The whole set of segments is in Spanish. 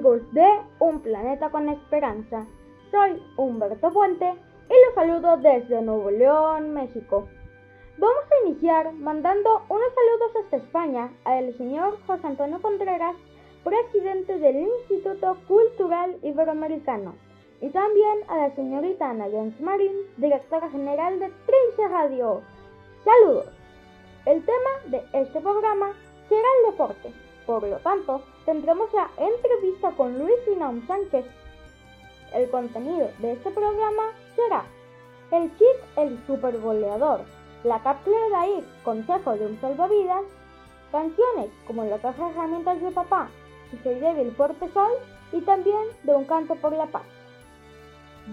de Un Planeta con Esperanza. Soy Humberto Puente y los saludo desde Nuevo León, México. Vamos a iniciar mandando unos saludos hasta España al señor José Antonio Contreras, presidente del Instituto Cultural Iberoamericano, y también a la señorita Ana Jens Marín, directora general de Trince Radio. Saludos. El tema de este programa será el deporte. Por lo tanto, tendremos la entrevista con Luis Inaum Sánchez. El contenido de este programa será el chip, el super goleador, la cápsula de ahí, consejo de un salvavidas, canciones como la caja de herramientas de papá, si soy débil fuerte sol y también de un canto por la paz.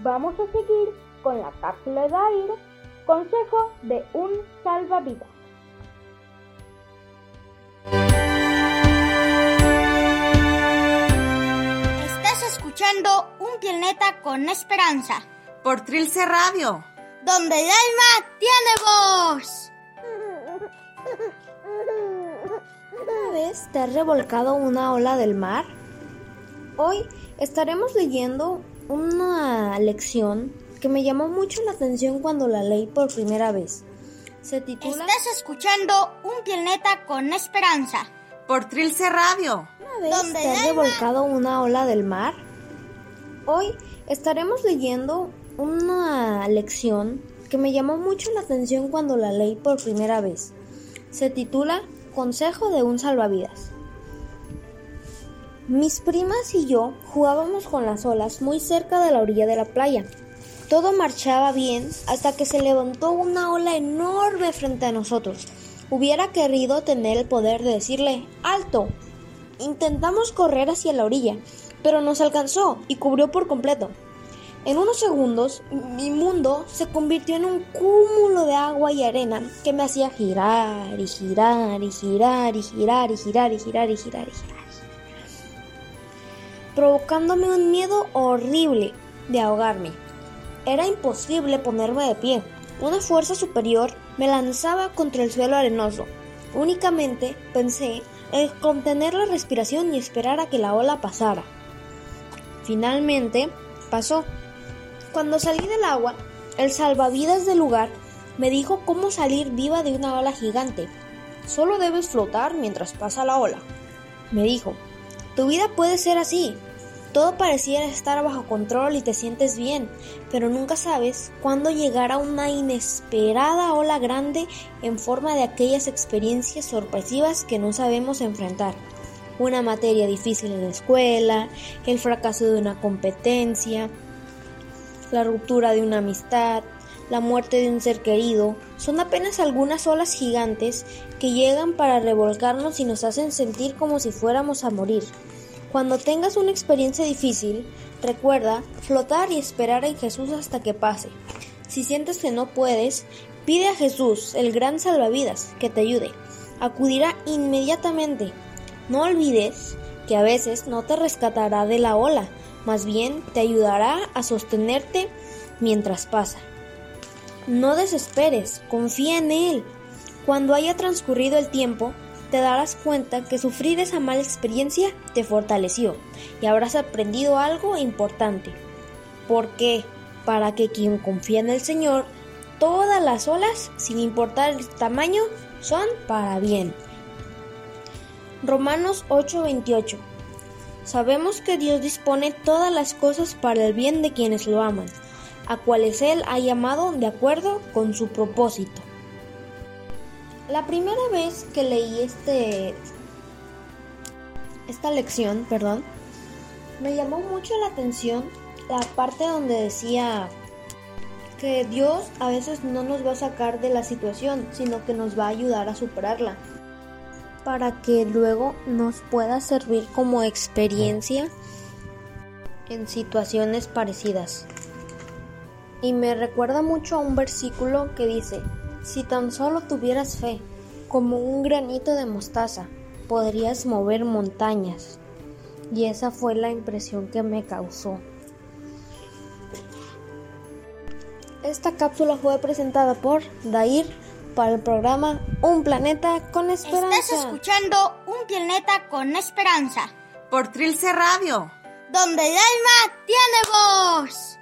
Vamos a seguir con la cápsula de aire, consejo de un salvavidas. Escuchando Un planeta con esperanza. Por Trilce Radio. Donde el alma tiene voz. ¿Una vez te has revolcado una ola del mar? Hoy estaremos leyendo una lección que me llamó mucho la atención cuando la leí por primera vez. Se titula Estás escuchando Un planeta con esperanza. Por Trilce Radio. ¿Una vez te has revolcado una ola del mar? Hoy estaremos leyendo una lección que me llamó mucho la atención cuando la leí por primera vez. Se titula Consejo de un salvavidas. Mis primas y yo jugábamos con las olas muy cerca de la orilla de la playa. Todo marchaba bien hasta que se levantó una ola enorme frente a nosotros. Hubiera querido tener el poder de decirle ¡Alto! Intentamos correr hacia la orilla, pero nos alcanzó y cubrió por completo. En unos segundos, mi mundo se convirtió en un cúmulo de agua y arena que me hacía girar y girar y girar y girar y girar y girar y girar y girar, provocándome un miedo horrible de ahogarme. Era imposible ponerme de pie. Una fuerza superior me lanzaba contra el suelo arenoso. Únicamente pensé en contener la respiración y esperar a que la ola pasara. Finalmente pasó. Cuando salí del agua, el salvavidas del lugar me dijo cómo salir viva de una ola gigante. Solo debes flotar mientras pasa la ola. Me dijo, tu vida puede ser así. Todo pareciera estar bajo control y te sientes bien, pero nunca sabes cuándo llegará una inesperada ola grande en forma de aquellas experiencias sorpresivas que no sabemos enfrentar una materia difícil en la escuela, el fracaso de una competencia, la ruptura de una amistad, la muerte de un ser querido, son apenas algunas olas gigantes que llegan para revolcarnos y nos hacen sentir como si fuéramos a morir. Cuando tengas una experiencia difícil, recuerda flotar y esperar en Jesús hasta que pase. Si sientes que no puedes, pide a Jesús, el gran salvavidas, que te ayude. Acudirá inmediatamente no olvides que a veces no te rescatará de la ola, más bien te ayudará a sostenerte mientras pasa. No desesperes, confía en Él. Cuando haya transcurrido el tiempo, te darás cuenta que sufrir esa mala experiencia te fortaleció y habrás aprendido algo importante. Porque para que quien confía en el Señor, todas las olas, sin importar el tamaño, son para bien. Romanos 8:28 Sabemos que Dios dispone todas las cosas para el bien de quienes lo aman, a cuales Él ha llamado de acuerdo con su propósito. La primera vez que leí este esta lección, perdón, me llamó mucho la atención la parte donde decía que Dios a veces no nos va a sacar de la situación, sino que nos va a ayudar a superarla para que luego nos pueda servir como experiencia en situaciones parecidas. Y me recuerda mucho a un versículo que dice, si tan solo tuvieras fe, como un granito de mostaza, podrías mover montañas. Y esa fue la impresión que me causó. Esta cápsula fue presentada por Dair para el programa Un Planeta con Esperanza. Estás escuchando Un Planeta con Esperanza. Por Trilce Radio. donde el alma tiene voz.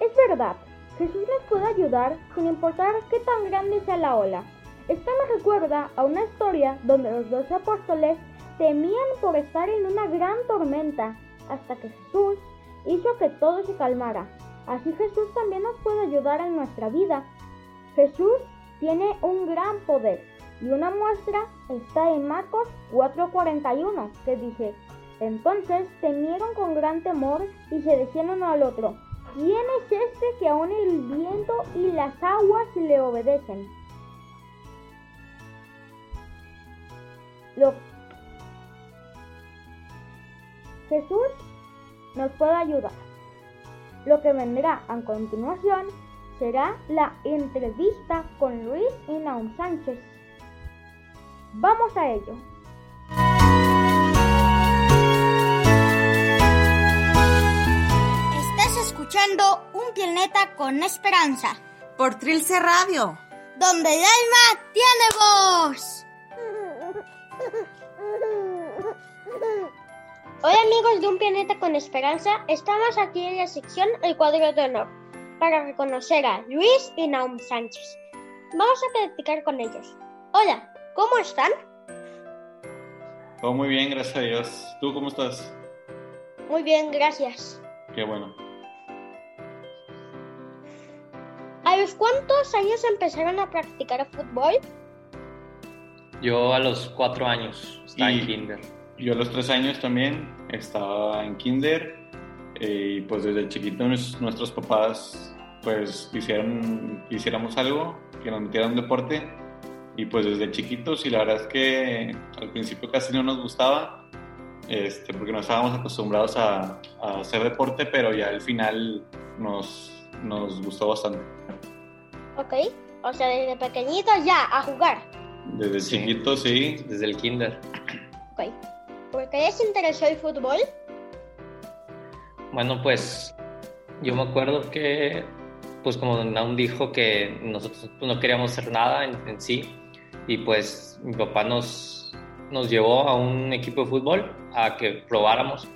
Es verdad, Jesús nos puede ayudar sin importar qué tan grande sea la ola. Esto me recuerda a una historia donde los dos apóstoles temían por estar en una gran tormenta hasta que Jesús hizo que todo se calmara. Así Jesús también nos puede ayudar en nuestra vida. Jesús tiene un gran poder y una muestra está en Marcos 4:41 que dice, entonces temieron con gran temor y se decían uno al otro, ¿quién es este que aún el viento y las aguas le obedecen? Jesús nos puede ayudar. Lo que vendrá a continuación será la entrevista con Luis y Naum Sánchez. Vamos a ello. Estás escuchando Un Planeta con Esperanza, Por Trilce Radio. donde el alma tiene voz. Hola amigos de Un Planeta con Esperanza, estamos aquí en la sección El Cuadro de Honor para reconocer a Luis y Naum Sánchez. Vamos a platicar con ellos. Hola, ¿cómo están? Todo muy bien, gracias a Dios. ¿Tú cómo estás? Muy bien, gracias. Qué bueno. ¿A los cuántos años empezaron a practicar fútbol? Yo a los cuatro años estaba Y- en kinder. Yo a los tres años también estaba en kinder eh, y pues desde chiquito nues- nuestros papás pues quisieron que hiciéramos algo, que nos metieran en un deporte y pues desde chiquitos y la verdad es que al principio casi no nos gustaba este, porque no estábamos acostumbrados a, a hacer deporte, pero ya al final nos, nos gustó bastante. Ok, o sea, desde pequeñitos ya, a jugar. Desde Sí. chiquitos sí, Desde el kinder. Ok. ¿Por qué les interesó el fútbol? Bueno, pues yo me acuerdo que, pues como Naum dijo, que nosotros no queríamos hacer nada en, en sí. Y pues mi papá nos, nos llevó a un equipo de fútbol a que probáramos.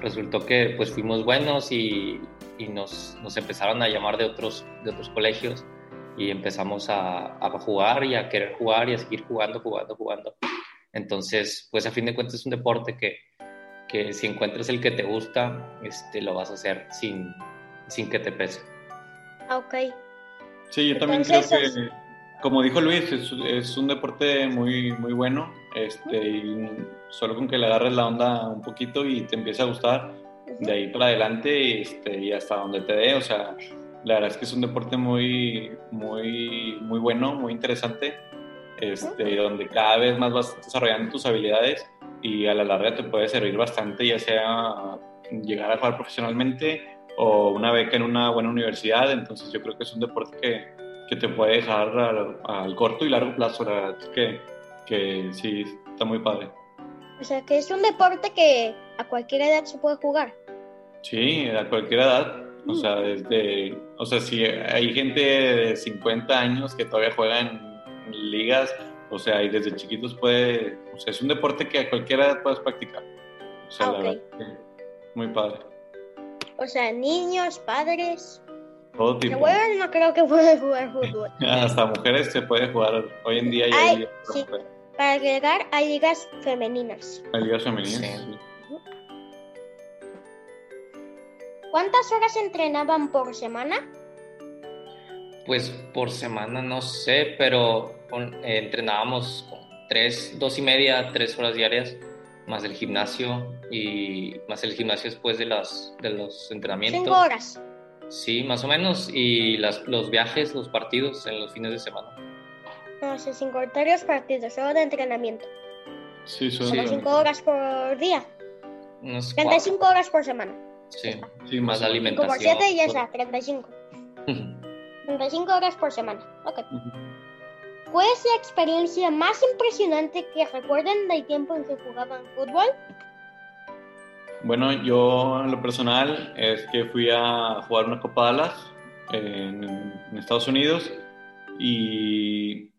Resultó que pues fuimos buenos y, y nos, nos empezaron a llamar de otros, de otros colegios y empezamos a, a jugar y a querer jugar y a seguir jugando, jugando, jugando. Entonces, pues a fin de cuentas es un deporte que, que si encuentras el que te gusta, este, lo vas a hacer sin, sin que te pese. Ah, Ok. Sí, yo también Entonces, creo que, como dijo Luis, es, es un deporte muy, muy bueno. Este, y solo con que le agarres la onda un poquito y te empiece a gustar, de ahí para adelante este, y hasta donde te dé. O sea, la verdad es que es un deporte muy, muy, muy bueno, muy interesante, este, donde cada vez más vas desarrollando tus habilidades y a la larga te puede servir bastante, ya sea llegar a jugar profesionalmente o una beca en una buena universidad. Entonces yo creo que es un deporte que, que te puede dejar al, al corto y largo plazo. La verdad es que, que sí, está muy padre. O sea, que es un deporte que a cualquier edad se puede jugar. Sí, a cualquier edad. O sea, desde, o sea, si hay gente de 50 años que todavía juega en ligas, o sea, y desde chiquitos puede, o sea, es un deporte que a cualquier edad puedes practicar. O sea, Ah, la ok. verdad, que muy padre. O sea, niños, padres. Todo tipo. Abuelos no creo que puedan jugar fútbol. Hasta mujeres se puede jugar. Hoy en día ya Ay, hay sí. Para agregar, hay ligas femeninas. Hay ligas femeninas. Sí. ¿Cuántas horas entrenaban por semana? Pues por semana no sé, pero con- eh, entrenábamos con tres, dos y media, tres horas diarias, más el gimnasio y más el gimnasio después de, las, de los entrenamientos. Cinco horas. Sí, más o menos. Y las, los viajes, los partidos en los fines de semana. No sé, sin contar los partidos, solo de entrenamiento. Sí, son cinco horas por día. Unos 35 cuatro. horas por semana. Sí, Sí, más la o menos. 5 por alimentación. 7 y ya está, 35. 35 horas por semana. Ok. ¿Cuál es la experiencia más impresionante que recuerden del tiempo en que jugaban fútbol? Bueno, yo en lo personal es que fui a jugar una Copa Dallas en, en Estados Unidos y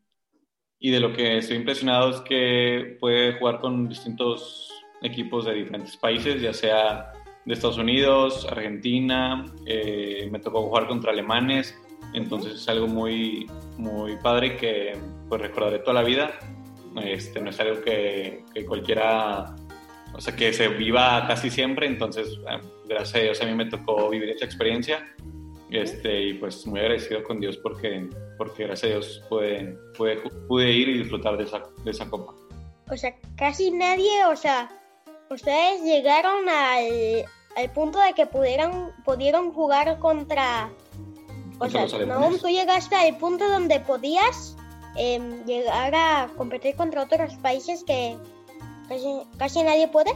y de lo que estoy impresionado es que puede jugar con distintos equipos de diferentes países, ya sea de Estados Unidos, Argentina, eh, me tocó jugar contra alemanes, entonces es algo muy, muy padre que pues recordaré toda la vida. Este, no es algo que, que cualquiera, o sea, que se viva casi siempre, entonces eh, gracias a Dios a mí me tocó vivir esta experiencia este, y pues muy agradecido con Dios porque, porque gracias a Dios pude, pude, pude ir y disfrutar de esa, de esa copa. O sea, casi nadie, o sea, ustedes llegaron al, al punto de que pudieran, pudieron jugar contra... O sea, no, tú llegaste al punto donde podías em, llegar a competir contra otros países que casi, casi nadie puede.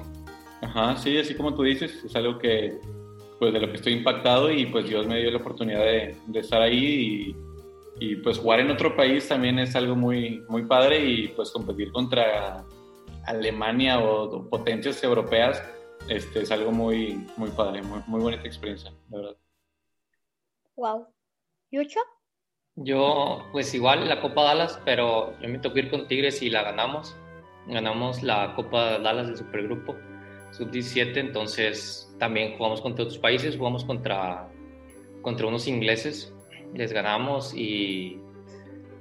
Ajá, sí, así como tú dices, es algo que, pues de lo que estoy impactado y pues Dios me dio la oportunidad de, de estar ahí y, y, pues jugar en otro país también es algo muy, muy padre y pues competir contra Alemania o, o potencias europeas este, es algo muy, muy padre, muy, muy bonita experiencia, la verdad. Wow. ¿Yucho? Yo, pues igual la Copa Dallas, pero yo me tocó ir con Tigres y la ganamos. Ganamos la Copa Dallas del Supergrupo Sub-17, entonces también jugamos contra otros países, jugamos contra, contra unos ingleses, les ganamos y,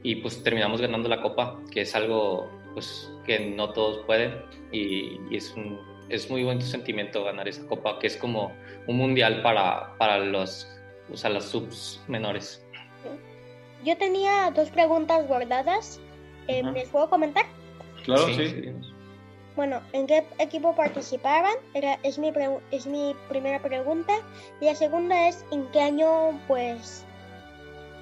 y pues terminamos ganando la Copa, que es algo pues que no todos pueden y, y es, un, es muy buen sentimiento ganar esa Copa, que es como un mundial para, para los, o sea, las subs menores. Yo tenía dos preguntas guardadas. Eh. ¿Les puedo comentar? Claro, sí. Bueno, ¿en qué equipo participaban? Era, es, mi es mi primera pregunta. Y la segunda es, ¿en qué año, pues,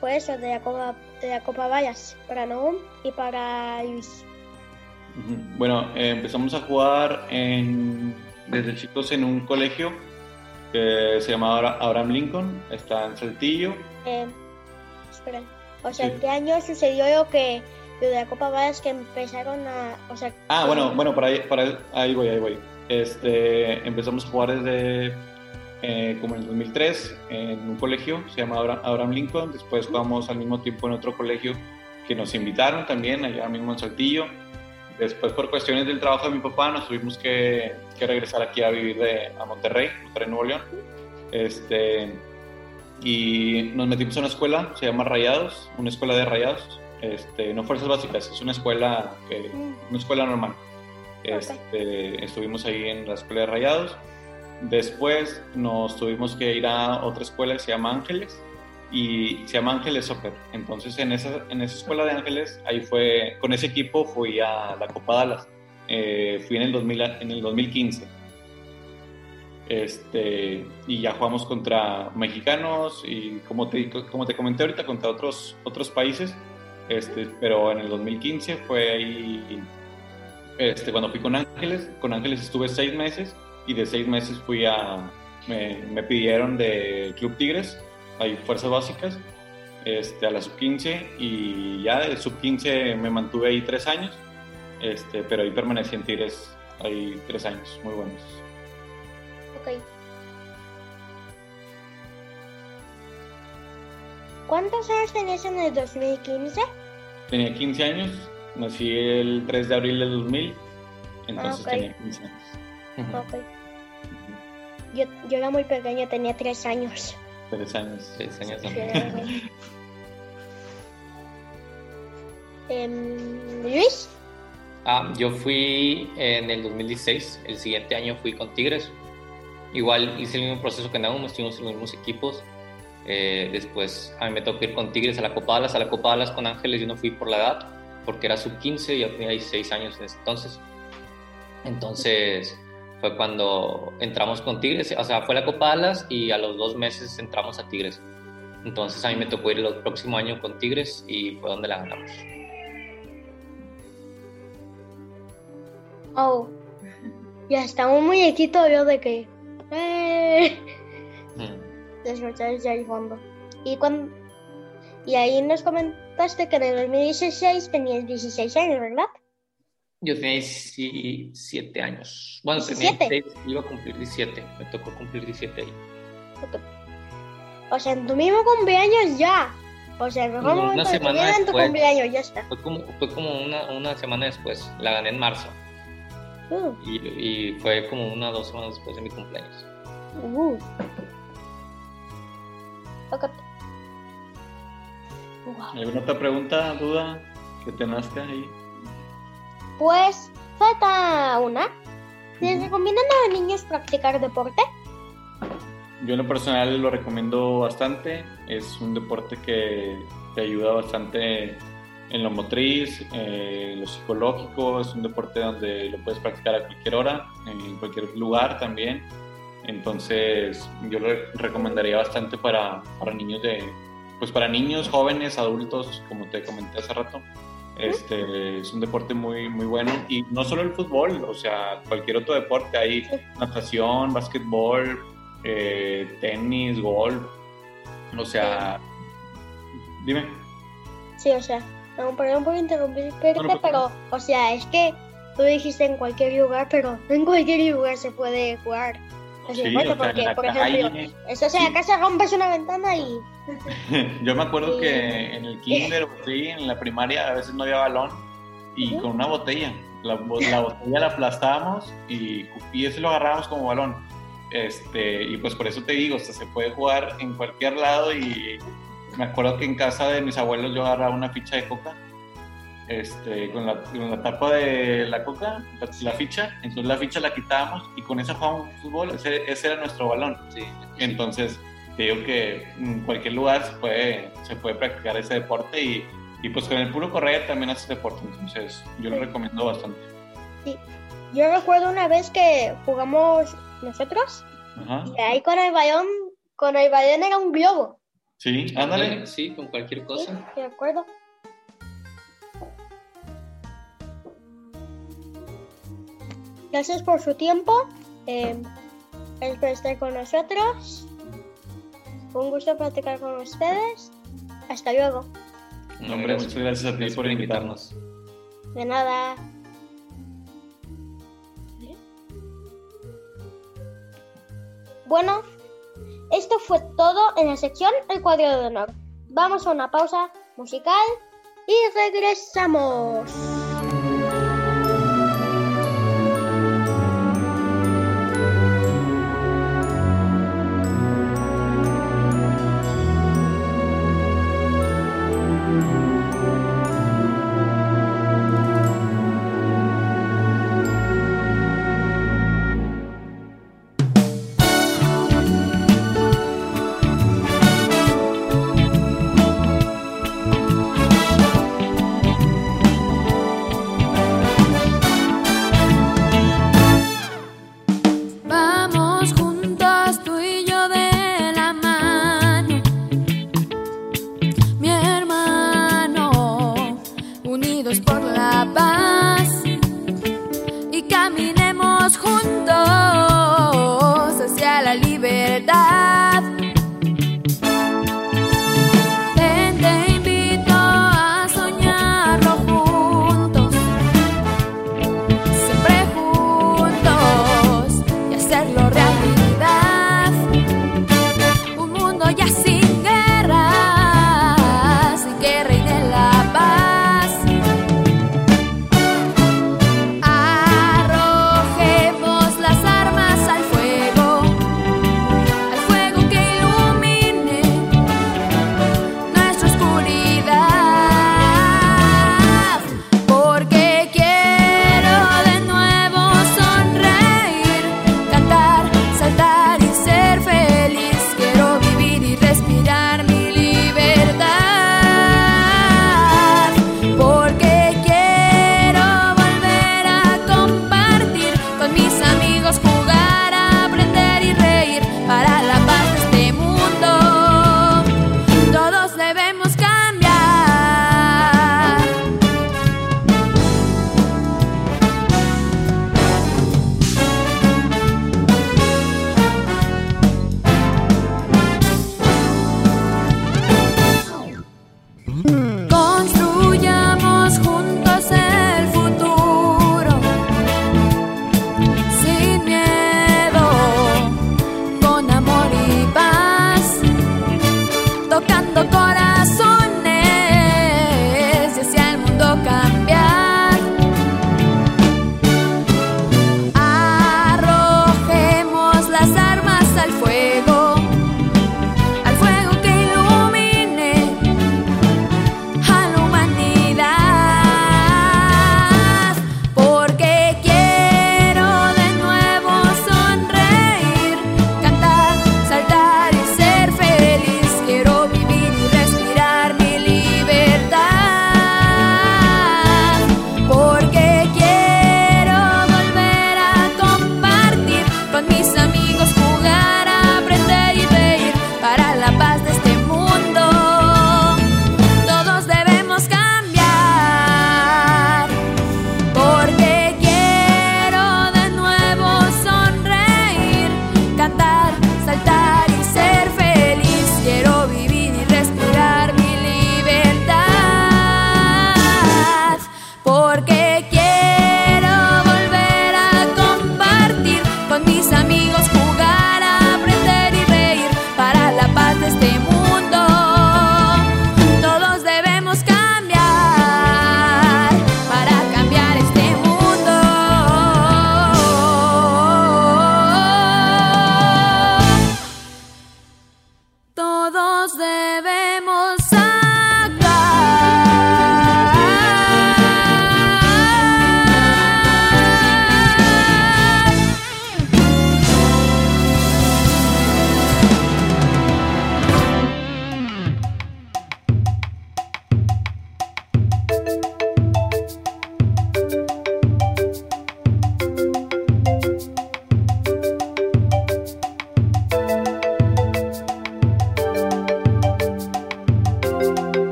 fue eso de la Copa, de la Copa Vallas? Para Noam y para Luis. Bueno, eh, empezamos a jugar en, desde chicos en un colegio que se Abra- Abraham Lincoln, está en Saltillo. Eh, esperen. O sea, Sí. ¿en qué año sucedió lo que lo de la Copa Vallas que empezaron a... O sea, Ah, bueno, bueno, para ahí, para ahí- voy, ahí voy. Este, empezamos a jugar desde eh, como en el 2003 en un colegio, se llama Abra- Abraham Lincoln. Después jugamos al mismo tiempo en otro colegio que nos invitaron también, allá mismo en Saltillo. Después, por cuestiones del trabajo de mi papá, nos tuvimos que, que regresar aquí a vivir de, a Monterrey, Monterrey, Nuevo León. Este, y nos metimos a una escuela, se llama Rayados, una escuela de Rayados. Este, no fuerzas básicas, es una escuela una escuela normal. Este, estuvimos ahí en la escuela de Rayados. Después nos tuvimos que ir a otra escuela que se llama Ángeles y se llama Ángeles Soccer. Entonces en esa, en esa escuela de Ángeles, ahí fue, con ese equipo fui a la Copa Dallas. Eh, fui en el, 2000, en el 2015. Este, y ya jugamos contra mexicanos y como te, como te comenté ahorita, contra otros, otros países. Este, pero en el 2015 fue ahí este, cuando fui con Ángeles, con Ángeles estuve seis meses y de seis meses fui a, me, me pidieron de Club Tigres, hay fuerzas básicas, este, a la sub-15 y ya de sub-15 me mantuve ahí tres años, este, pero ahí permanecí en Tigres ahí tres años, muy buenos. ok. ¿Cuántos años tenías en el 2015? Tenía 15 años, nací el 3 de abril del 2000, entonces Ah, ok. tenía 15 años. Ok. Yo, yo era muy pequeña, tenía tres años. Tres años. Seis años también. Em, Luis, Ah, yo fui en el 2016, el siguiente año fui con Tigres. Igual hice el mismo proceso que Naum, estuvimos en los mismos equipos. Eh, después a mí me tocó ir con Tigres a la Copa Dallas. A la Copa Dallas con Ángeles yo no fui por la edad, porque era sub-15 y yo tenía 16 años en ese entonces. Entonces fue cuando entramos con Tigres, o sea, fue la Copa Dallas y a los dos meses entramos a Tigres. Entonces a mí me tocó ir el próximo año con Tigres y fue donde la ganamos. oh, ya está un muñequito yo de que... Eh, Mm. desde el fondo. Y, cuando, y ahí nos comentaste que en el 2016 tenías 16 años, ¿verdad? Yo tenía 17 años. Bueno, 17. tenía 16, iba a cumplir 17. Me tocó cumplir 17 ahí. O sea, en tu mismo cumpleaños ya. O sea, el mejor Una momento de tu semana vida en tu cumpleaños, ya está. Fue como, fue como una, una semana después, la gané en marzo. Uh, Y, y fue como una o dos semanas después de mi cumpleaños. uh. Tócate. Wow. ¿Alguna otra pregunta, duda que te nazca ahí? Pues falta una. ¿Les recomiendan a los niños practicar deporte? Yo en lo personal lo recomiendo bastante. Es un deporte que te ayuda bastante en lo motriz, eh, en lo psicológico. Es un deporte donde lo puedes practicar a cualquier hora, en cualquier lugar también. Entonces yo lo recomendaría bastante para, para niños de, pues para niños, jóvenes, adultos, como te comenté hace rato. Este, es un deporte muy, muy bueno. Y no solo el fútbol, o sea, cualquier otro deporte, hay natación, básquetbol, eh, tenis, golf, o sea, dime. Sí, o sea, no, perdón por interrumpirte, No, no pero, o sea, es que tú dijiste en cualquier lugar, pero no en cualquier lugar se puede jugar. Sí, sea, en porque, la por ejemplo, calle. estás en la casa, rompes una ventana y Yo me acuerdo que en el kinder o sí, en la primaria a veces no había balón y con una botella, la, bo- la botella la aplastábamos y, y eso lo agarrábamos como balón. Este, y pues por eso te digo, o sea, se puede jugar en cualquier lado y me acuerdo que en casa de mis abuelos yo agarraba una ficha de coca, este, con, la, con la tapa de la coca, la, la ficha, entonces la ficha la quitábamos y con esa jugábamos fútbol, ese, ese era nuestro balón. Sí. Entonces, te digo que en cualquier lugar se puede, se puede practicar ese deporte y, y pues con el puro correr también haces deporte. Entonces, yo lo recomiendo bastante. yo recuerdo una vez que jugamos nosotros Ajá. y ahí con el balón, con el balón era un globo. Sí, ándale. Sí, con cualquier ¿sí? cosa. De acuerdo. Gracias por su tiempo. Eh, gracias por estar con nosotros. Fue un gusto platicar con ustedes. Hasta luego. No, hombre, muchas gracias a ti por invitarnos. De nada. Bueno, esto fue todo en la sección El cuadro de honor. Vamos a una pausa musical y regresamos.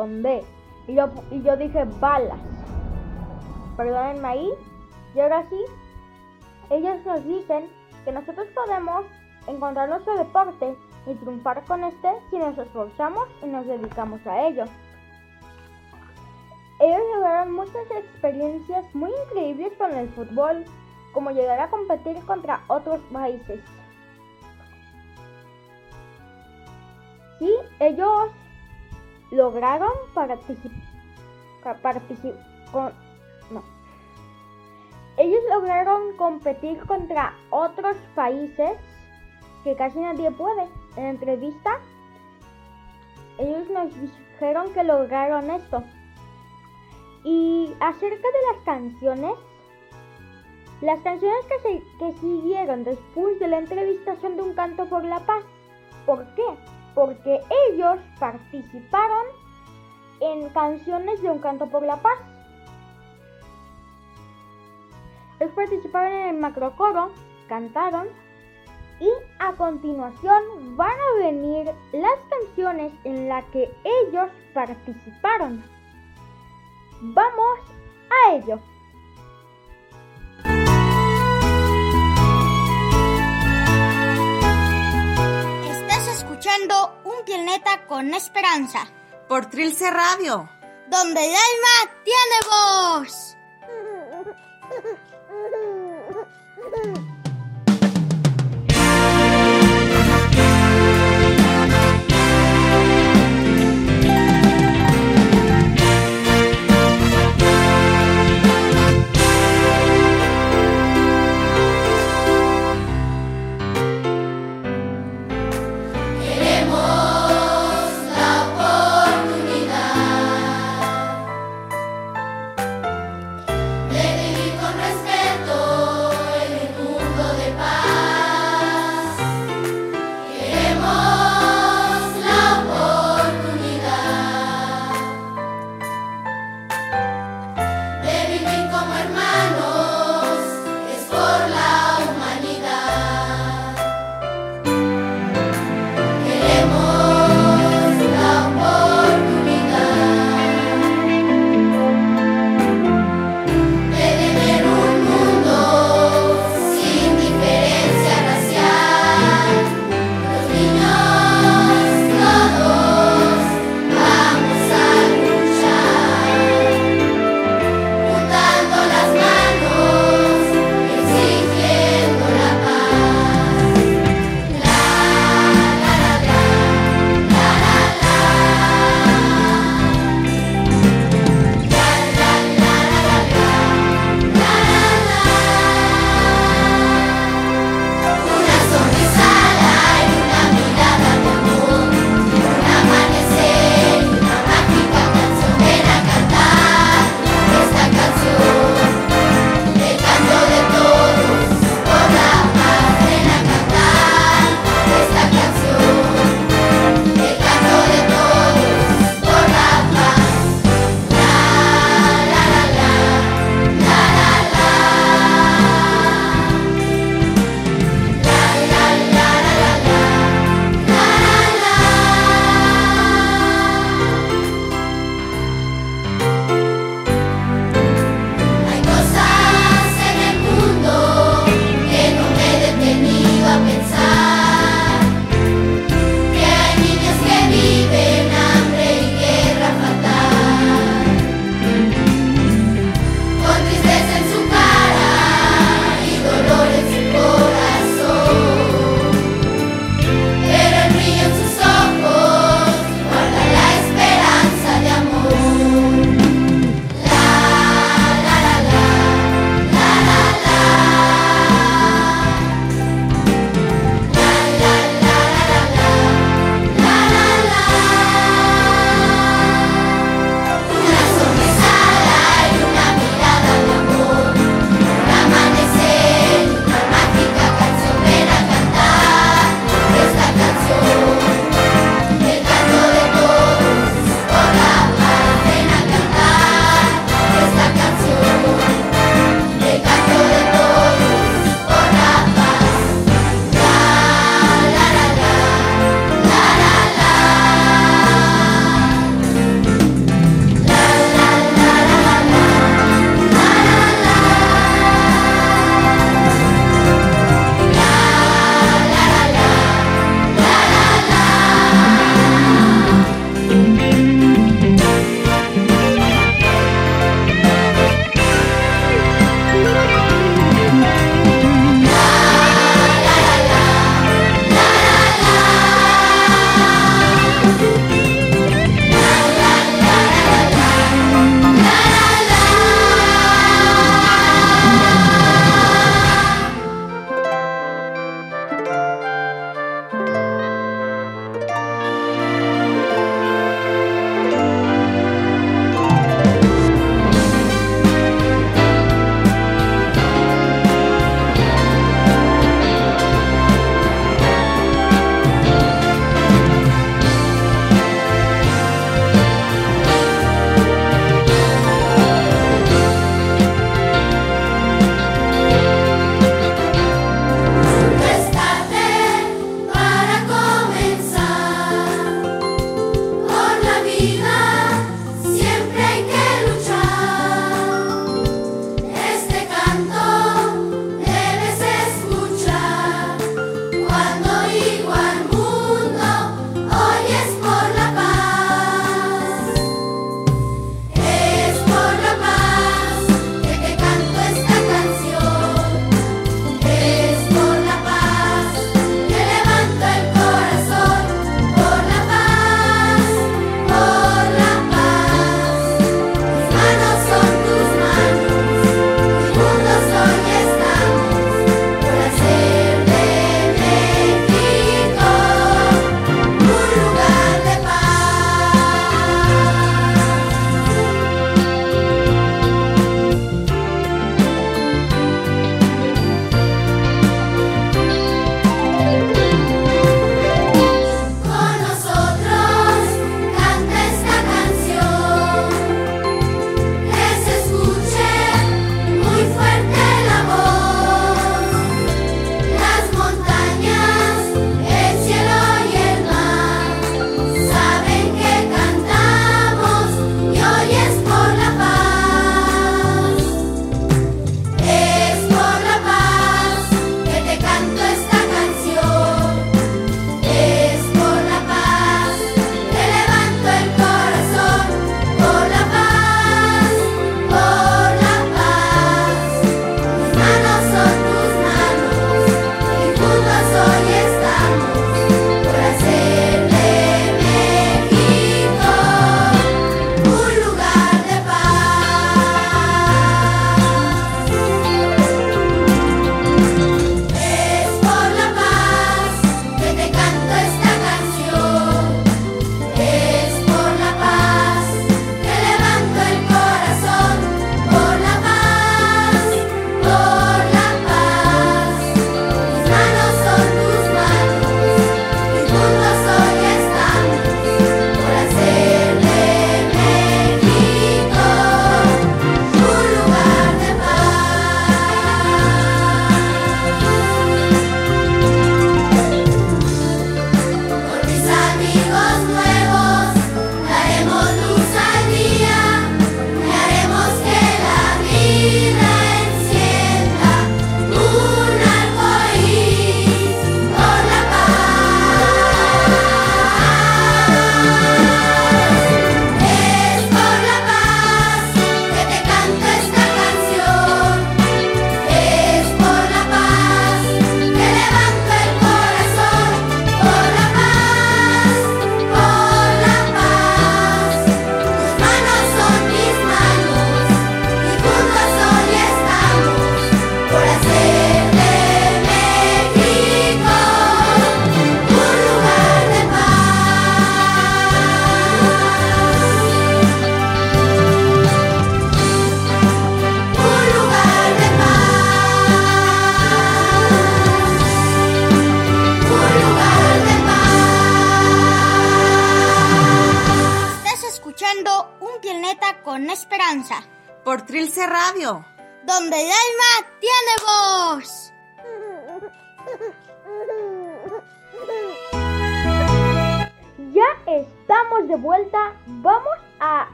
Con. Y yo, y yo dije balas. Perdónenme ahí. Y ahora sí, ellos nos dicen que nosotros podemos encontrar nuestro deporte y triunfar con este si nos esforzamos y nos dedicamos a ello. Ellos lograron muchas experiencias muy increíbles con el fútbol, como llegar a competir contra otros países. Sí, ellos lograron participar. no. Ellos lograron competir contra otros países que casi nadie puede. En la entrevista, ellos nos dijeron que lograron esto. Y acerca de las canciones, las canciones que, se, que siguieron después de la entrevista son de un canto por la paz. ¿Por qué? Porque ellos participaron en canciones de un canto por la paz. Ellos participaron en el macrocoro, cantaron y A continuación van a venir las canciones en las que ellos participaron. Vamos a ello. Escuchando Un Planeta con Esperanza, Por Trilce Radio. donde el alma tiene voz.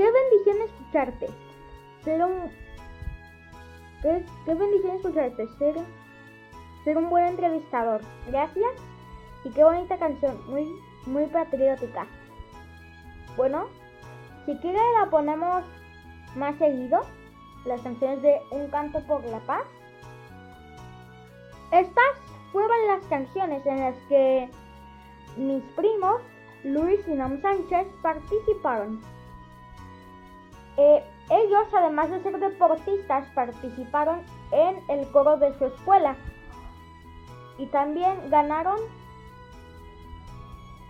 Qué bendición escucharte. Ser un Qué, bendición escucharte, ser, ser un buen entrevistador. Gracias. Y qué bonita canción, muy, muy patriótica. Bueno, si quiere la ponemos más seguido, las canciones de Un canto por la paz. Estas fueron las canciones en las que mis primos, Luis y Nam Sánchez, participaron. Eh, ellos, además de ser deportistas, participaron en el coro de su escuela y también ganaron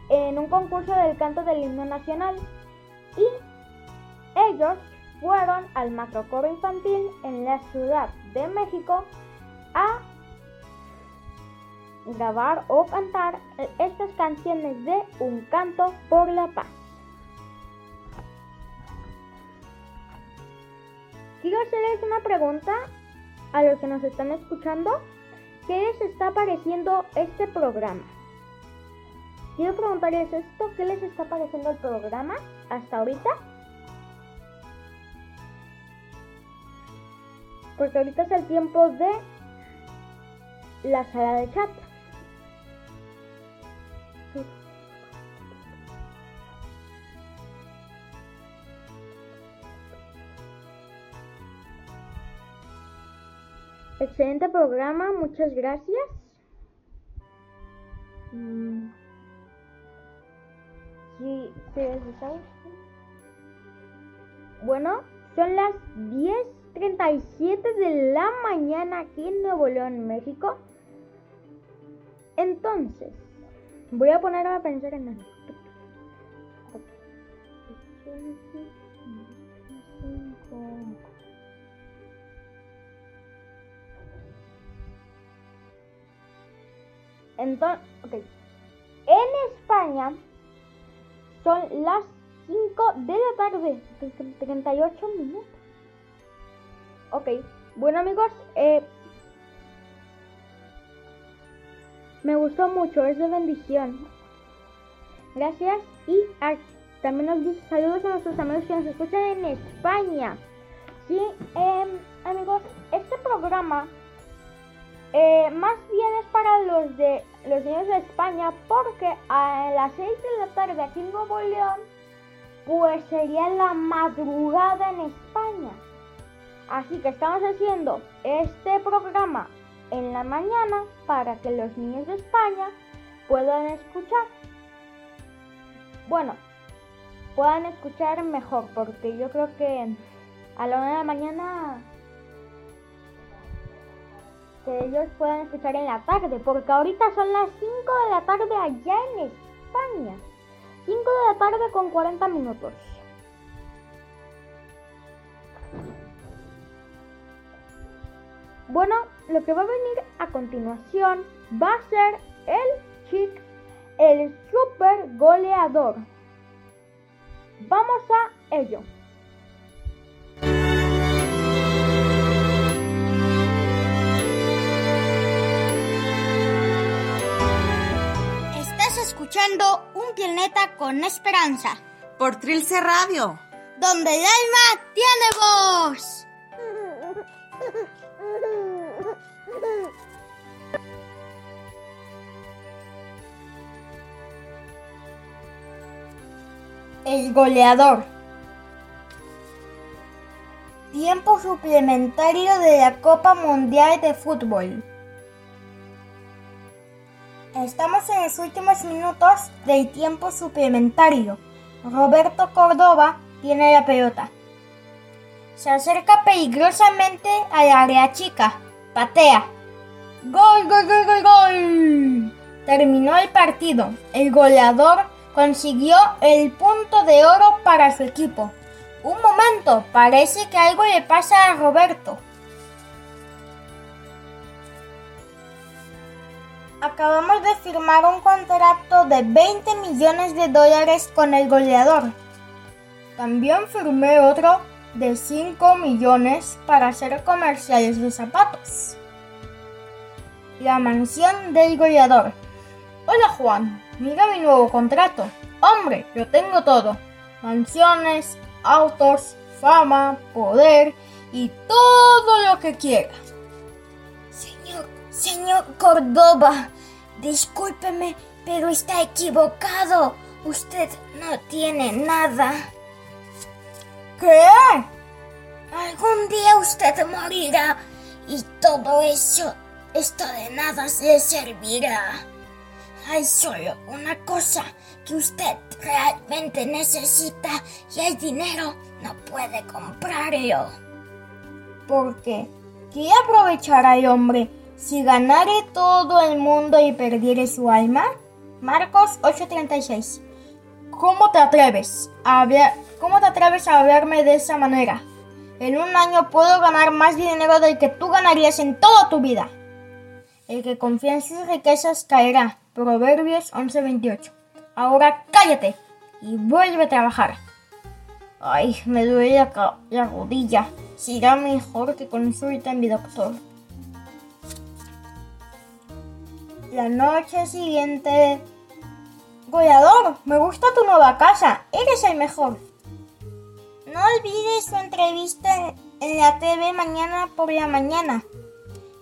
en un concurso del canto del himno nacional. Y ellos fueron al macrocoro infantil en la Ciudad de México a grabar o cantar estas canciones de Un canto por la paz. Quiero hacerles una pregunta a los que nos están escuchando. ¿Qué les está pareciendo este programa? Quiero preguntarles esto, ¿qué les está pareciendo el programa hasta ahorita? Porque ahorita es el tiempo de la sala de chat. Excelente programa, muchas gracias. Mm. Sí, ¿sabes? Bueno, son las 10.37 de la mañana aquí en Nuevo León, México. Entonces, voy a poner a pensar en algo. Entonces, ok. En España son las 5 de la tarde, 38 minutos. Ok, bueno amigos, eh, me gustó mucho, es de bendición. Gracias y ah, también nos dice saludos a nuestros amigos que nos escuchan en España. Sí, em, amigos, este programa eh, más bien es para los de los niños de España porque a las 6 de la tarde aquí en Nuevo León pues sería la madrugada en España. Así que estamos haciendo este programa en la mañana para que los niños de España puedan escuchar. Bueno, puedan escuchar mejor porque yo creo que a la una de la mañana ellos puedan escuchar en la tarde, porque ahorita son las 5 de la tarde allá en España. 5 de la tarde con 40 minutos. Bueno, lo que va a venir a continuación va a ser el chic, el super goleador. Vamos a ello. Escuchando Un Planeta con Esperanza, Por Trilce Radio. donde el alma tiene voz. El goleador. Tiempo suplementario de la Copa Mundial de Fútbol. Estamos en los últimos minutos del tiempo suplementario. Roberto Córdoba tiene la pelota. Se acerca peligrosamente al área chica. Patea. ¡Gol, gol, gol, gol, gol! Terminó el partido. El goleador consiguió el punto de oro para su equipo. Un momento, parece que algo le pasa a Roberto. Acabamos de firmar un contrato de 20 millones de dólares con el goleador. También firmé otro de 5 millones para hacer comerciales de zapatos. La mansión del goleador. Hola Juan, mira mi nuevo contrato. Hombre, yo tengo todo. Mansiones, autos, fama, poder y todo lo que quiera. Córdoba, discúlpeme, pero está equivocado. Usted no tiene nada. ¿Qué? Algún día usted morirá y todo eso, esto de nada le servirá. Hay solo una cosa que usted realmente necesita y el dinero no puede comprarlo. ¿Por qué? ¿Qué aprovechará el hombre si ganare todo el mundo y perdiere su alma? Marcos 8:36. ¿Cómo te atreves a hablar, cómo te atreves a hablarme de esa manera? En un año puedo ganar más dinero del que tú ganarías en toda tu vida. El que confía en sus riquezas caerá. Proverbios 11:28. Ahora cállate y vuelve a trabajar. Ay, me duele la, la rodilla. Será mejor que consulte a mi doctor. La noche siguiente... Goleador, me gusta tu nueva casa. Eres el mejor. No olvides su entrevista en la TV mañana por la mañana.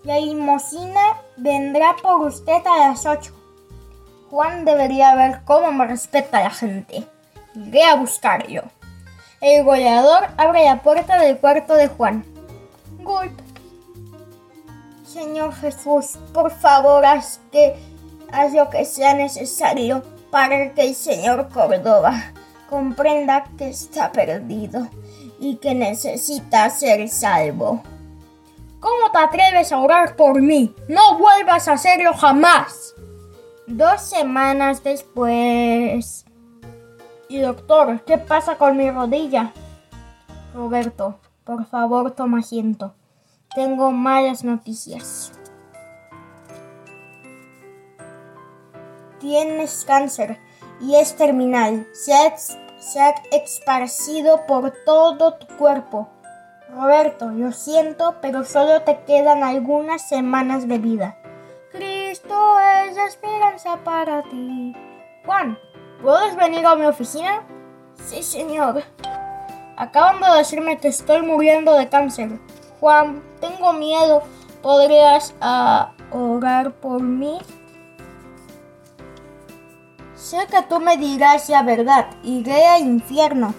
La limosina vendrá por usted a las 8. Juan debería ver cómo me respeta la gente. Iré a buscarlo. El goleador abre la puerta del cuarto de Juan. Golpe. Señor Jesús, por favor, haz que haz lo que sea necesario para que el señor Córdoba comprenda que está perdido y que necesita ser salvo. ¿Cómo te atreves a orar por mí? No vuelvas a hacerlo jamás. Dos semanas después. Y doctor, ¿qué pasa con mi rodilla? Roberto, por favor toma asiento. Tengo malas noticias. Tienes cáncer y es terminal. Se ha, se ha esparcido por todo tu cuerpo. Roberto, lo siento, pero solo te quedan algunas semanas de vida. Cristo es esperanza para ti. Juan, ¿puedes venir a mi oficina? Sí, señor. Acaban de decirme que estoy muriendo de cáncer. Juan, tengo miedo. ¿Podrías uh, orar por mí? Sé que tú me dirás la verdad. Iré al infierno.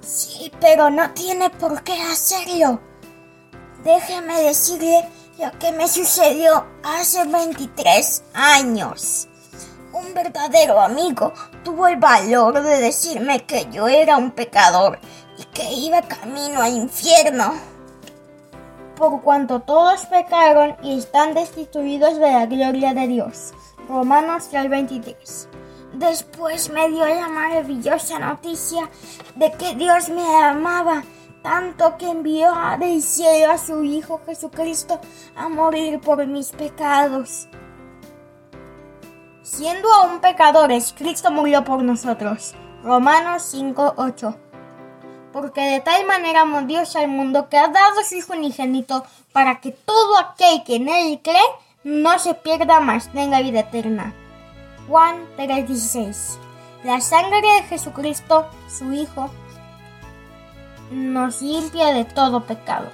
Sí, pero no tiene por qué hacerlo. Déjeme decirle lo que me sucedió hace 23 años. Un verdadero amigo tuvo el valor de decirme que yo era un pecador y que iba camino al infierno. Por cuanto todos pecaron y están destituidos de la gloria de Dios. Romanos 3:23. Después me dio la maravillosa noticia de que Dios me amaba tanto que envió del cielo a su Hijo Jesucristo a morir por mis pecados. Siendo aún pecadores, Cristo murió por nosotros. Romanos 5:8. Porque de tal manera amó Dios al mundo que ha dado su Hijo unigénito para que todo aquel que en él cree no se pierda más, tenga vida eterna. Juan 3:16. La sangre de Jesucristo, su Hijo, nos limpia de todo pecado.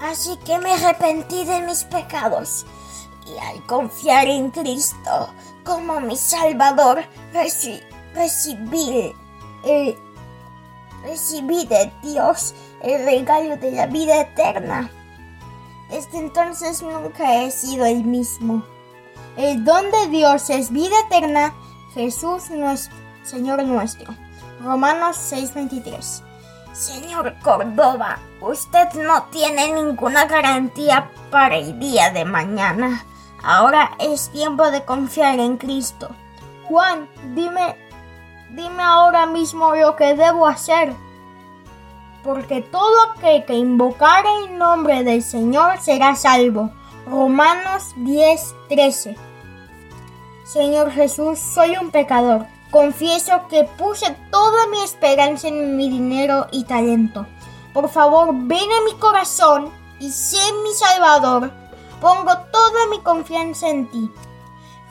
Así que me arrepentí de mis pecados y al confiar en Cristo como mi Salvador, reci recibí, recibí de Dios el regalo de la vida eterna. Desde entonces nunca he sido el mismo. El don de Dios es vida eterna Jesús nuestro, Señor nuestro. Romanos 6:23. Señor Córdoba, usted no tiene ninguna garantía para el día de mañana. Ahora es tiempo de confiar en Cristo. Juan, dime, dime ahora mismo lo que debo hacer. Porque todo aquel que invocare el nombre del Señor será salvo. Romanos 10:13 Señor Jesús, soy un pecador. Confieso que puse toda mi esperanza en mi dinero y talento. Por favor, ven a mi corazón y sé mi Salvador. Pongo toda mi confianza en ti.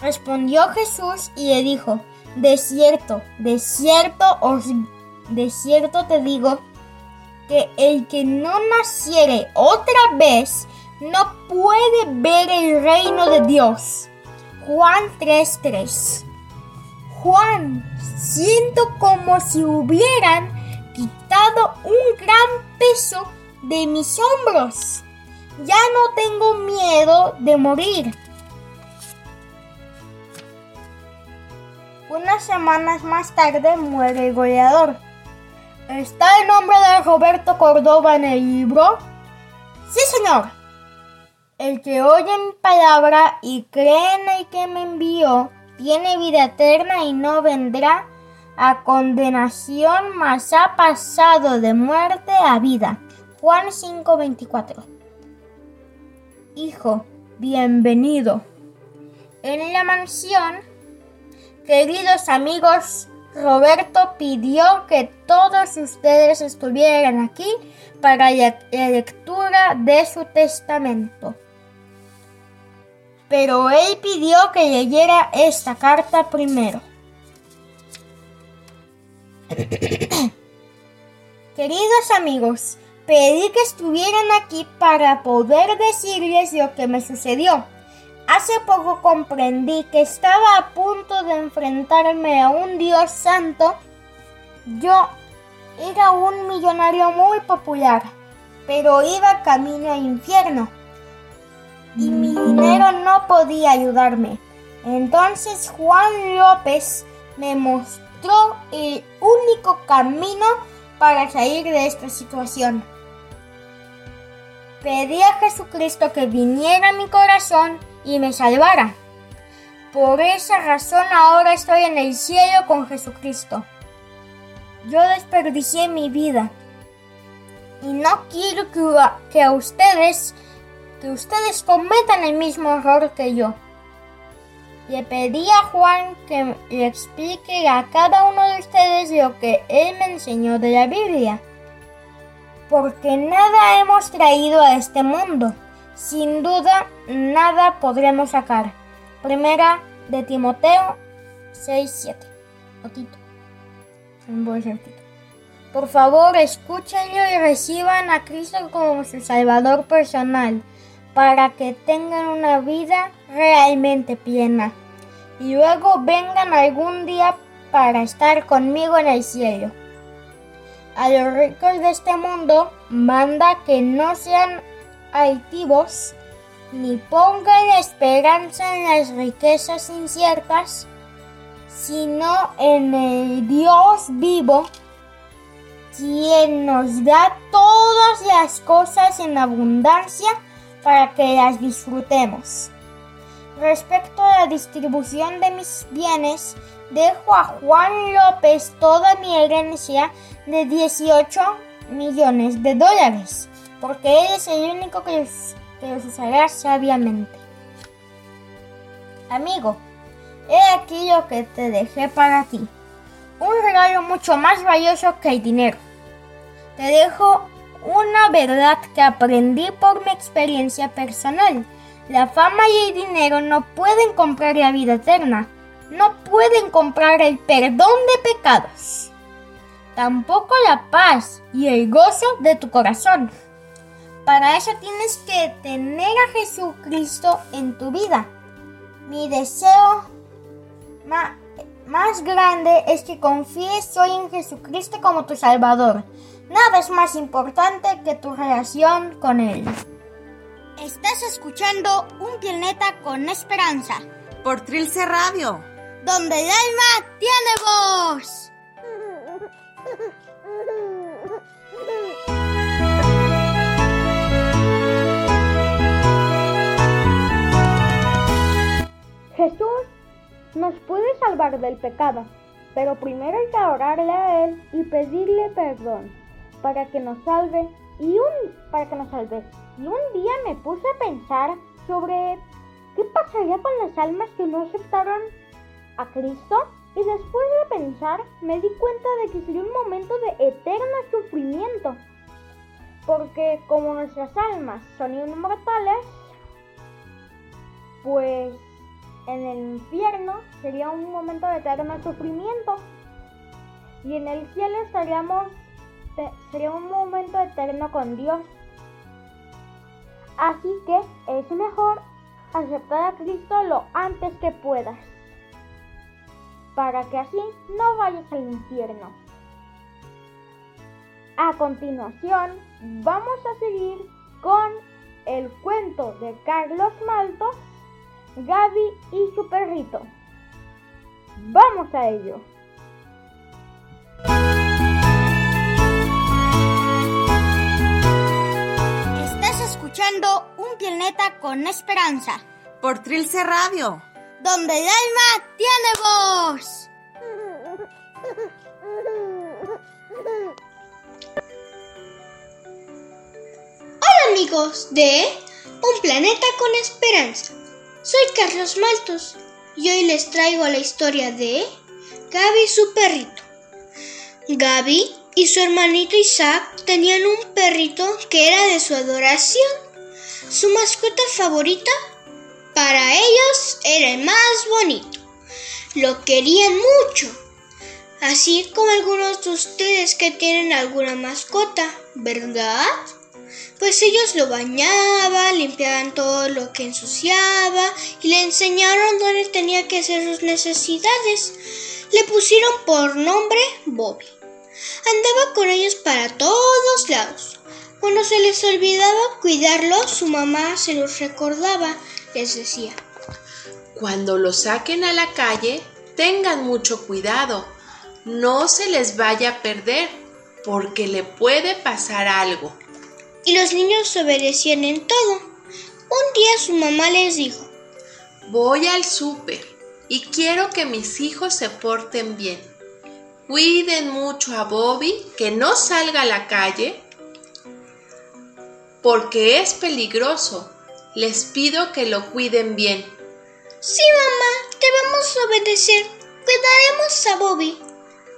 Respondió Jesús y le dijo, de cierto, de cierto os, de cierto te digo, que el que no naciere otra vez no puede ver el reino de Dios. Juan 3:3 Juan, siento como si hubieran quitado un gran peso de mis hombros. Ya no tengo miedo de morir. Unas semanas más tarde muere el goleador. ¿Está el nombre de Roberto Córdoba en el libro? Sí, señor. El que oye mi palabra y cree en el que me envió tiene vida eterna y no vendrá a condenación, mas ha pasado de muerte a vida. Juan 5:24. Hijo, bienvenido. En la mansión, queridos amigos, Roberto pidió que todos ustedes estuvieran aquí para la lectura de su testamento. Pero él pidió que leyera esta carta primero. Queridos amigos, pedí que estuvieran aquí para poder decirles lo que me sucedió. Hace poco comprendí que estaba a punto de enfrentarme a un Dios santo. Yo era un millonario muy popular, pero iba camino al infierno. Y mi dinero no podía ayudarme. Entonces Juan López me mostró el único camino para salir de esta situación. Pedí a Jesucristo que viniera a mi corazón y me salvara. Por esa razón ahora estoy en el cielo con Jesucristo. Yo desperdicié mi vida y no quiero que, a ustedes que ustedes cometan el mismo error que yo. Le pedí a Juan que le explique a cada uno de ustedes lo que él me enseñó de la Biblia. Porque nada hemos traído a este mundo. Sin duda, nada podremos sacar. Primera de Timoteo 6.7. O Tito. Voy a ser Tito. Por favor, escúchenlo y reciban a Cristo como su Salvador personal para que tengan una vida realmente plena y luego vengan algún día para estar conmigo en el cielo. A los ricos de este mundo manda que no sean altivos ni pongan esperanza en las riquezas inciertas, sino en el Dios vivo, quien nos da todas las cosas en abundancia para que las disfrutemos. Respecto a la distribución de mis bienes, dejo a Juan López toda mi herencia de 18 millones de dólares, porque él es el único que los, que los usará sabiamente. Amigo, he aquí lo que te dejé para ti. Un regalo mucho más valioso que el dinero. Te dejo una verdad que aprendí por mi experiencia personal. La fama y el dinero no pueden comprar la vida eterna, no pueden comprar el perdón de pecados, tampoco la paz y el gozo de tu corazón. Para eso tienes que tener a Jesucristo en tu vida. Mi deseo más grande es que confíes hoy en Jesucristo como tu Salvador. Nada es más importante que tu relación con Él. Estás escuchando Un Planeta con Esperanza. Por Trilce Radio donde el alma tiene voz. Jesús nos puede salvar del pecado, pero primero hay que orarle a Él y pedirle perdón para que nos salve y un, para que nos salve. Y un día me puse a pensar sobre qué pasaría con las almas que no aceptaron a Cristo y después de pensar me di cuenta de que sería un momento de eterno sufrimiento, porque como nuestras almas son inmortales, pues en el infierno sería un momento de eterno sufrimiento y en el cielo estaríamos sería un momento eterno con Dios. Así que es mejor aceptar a Cristo lo antes que puedas, para que así no vayas al infierno. A continuación, vamos a seguir con el cuento de Carlos Maltos, Gaby y su perrito. Vamos a ello. escuchando Un Planeta con Esperanza. Por Trilce Radio. Donde el alma tiene voz. Hola amigos de Un Planeta con Esperanza. Soy Carlos Maltos y hoy les traigo la historia de Gaby y su perrito. Gaby y su hermanito Isaac tenían un perrito que era de su adoración. Su mascota favorita para ellos era el más bonito. Lo querían mucho. Así como algunos de ustedes que tienen alguna mascota, ¿verdad? Pues ellos lo bañaban, limpiaban todo lo que ensuciaba y le enseñaron dónde tenía que hacer sus necesidades. Le pusieron por nombre Bobby. Andaba con ellos para todos lados. Cuando se les olvidaba cuidarlos, su mamá se los recordaba. Les decía, Cuando los saquen a la calle, tengan mucho cuidado. No se les vaya a perder, porque le puede pasar algo. Y los niños obedecían en todo. Un día su mamá les dijo, Voy al súper y quiero que mis hijos se porten bien. Cuiden mucho a Bobby, que no salga a la calle, porque es peligroso. Les pido que lo cuiden bien. Sí, mamá, te vamos a obedecer. Cuidaremos a Bobby.